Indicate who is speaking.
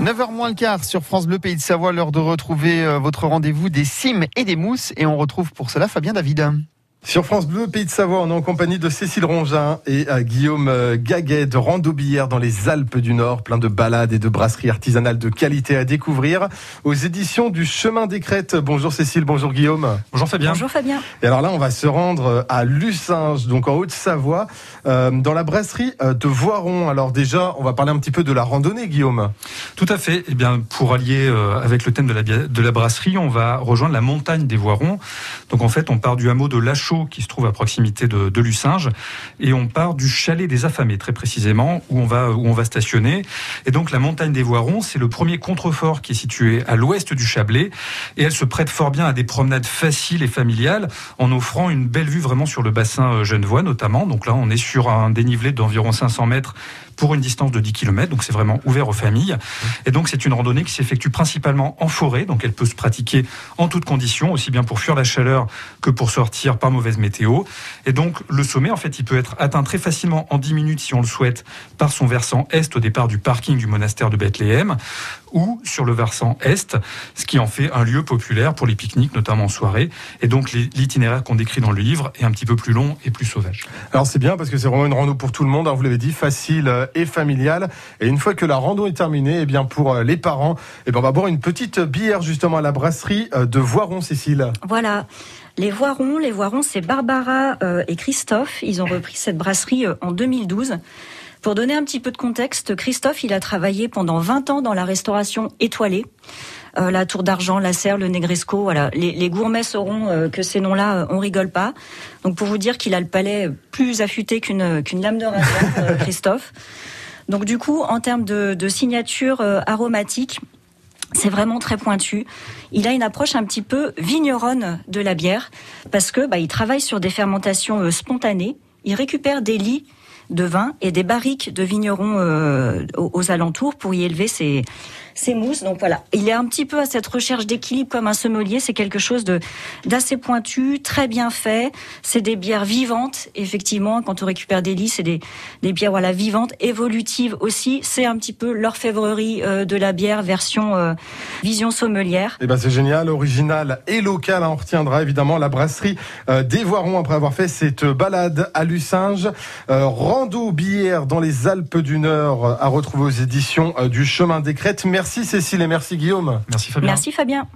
Speaker 1: 9h moins le quart sur France Bleu Pays de Savoie, l'heure de retrouver euh, votre rendez-vous des cimes et des mousses. Et on retrouve pour cela Fabien David.
Speaker 2: Sur France Bleu, Pays de Savoie, on est en compagnie de Cécile Rongin et à Guillaume euh, Gaguet de Randaubière dans les Alpes du Nord, plein de balades et de brasseries artisanales de qualité à découvrir aux éditions du Chemin des Crêtes. Bonjour Cécile, bonjour Guillaume.
Speaker 3: Bonjour Fabien.
Speaker 4: Bonjour Fabien.
Speaker 2: Et alors là, on va se rendre à Lucinge, donc en Haute-Savoie, euh, dans la brasserie euh, de Voiron. Alors déjà, on va parler un petit peu de la randonnée, Guillaume.
Speaker 3: Tout à fait. Eh bien, pour allier avec le thème de la, de la brasserie, on va rejoindre la montagne des Voirons. Donc en fait, on part du hameau de Qui se trouve à proximité de, de Lucinge. Et on part du chalet des affamés très précisément où on va où on va stationner. Et donc la montagne des Voirons c'est le premier contrefort qui est situé à l'ouest du Chablais. Et elle se prête fort bien à des promenades faciles et familiales en offrant une belle vue vraiment sur le bassin euh, Genevois notamment. Donc là on est sur un dénivelé d'environ 500 mètres pour une distance de 10 km, donc c'est vraiment ouvert aux familles. Et donc c'est une randonnée qui s'effectue principalement en forêt, donc elle peut se pratiquer en toutes conditions, aussi bien pour fuir la chaleur que pour sortir par mauvaise météo. Et donc le sommet, en fait, il peut être atteint très facilement en 10 minutes si on le souhaite par son versant est au départ du parking du monastère de Bethléem ou sur le versant est, ce qui en fait un lieu populaire pour les pique-niques, notamment en soirée. Et donc l'itinéraire qu'on décrit dans le livre est un petit peu plus long et plus sauvage.
Speaker 2: Alors c'est bien parce que c'est vraiment une rando pour tout le monde, hein, vous l'avez dit, facile et familiale. Et une fois que la rando est terminée, eh bien pour euh, les parents, eh bien on va boire une petite bière justement à la brasserie euh, de Voiron, Cécile.
Speaker 4: Voilà. Les Voirons, les Voirons, c'est Barbara et Christophe. Ils ont repris cette brasserie en 2012. Pour donner un petit peu de contexte, Christophe, il a travaillé pendant 20 ans dans la restauration étoilée. Euh, la Tour d'Argent, la Serre, le Negresco, voilà. Les, gourmets sauront euh, que ces noms-là, euh, on rigole pas. Donc pour vous dire qu'il a le palais plus affûté qu'une lame de rasoir, Christophe. Donc du coup, en termes de signature aromatique, c'est vraiment très pointu. Il a une approche un petit peu vigneronne de la bière parce que bah, il travaille sur des fermentations spontanées. Il récupère des lits de vin et des barriques de vignerons euh, aux, alentours pour y élever ces, ces mousses. Donc voilà, il est un petit peu à cette recherche d'équilibre comme un sommelier. C'est quelque chose de d'assez pointu, très bien fait. C'est des bières vivantes, effectivement. Quand on récupère des lits, c'est des, des bières voilà vivantes, évolutives aussi. C'est un petit peu l'orfèvrerie euh, de la bière version euh, vision sommelière.
Speaker 2: Et eh ben c'est génial, original et local. Hein. On retiendra évidemment la brasserie des Voirons après avoir fait cette balade à Lucinge. Rando bière dans les Alpes du Nord à retrouver aux éditions du Chemin des Crêtes. Merci Cécile et merci Guillaume.
Speaker 3: Merci Fabien.
Speaker 4: Merci Fabien.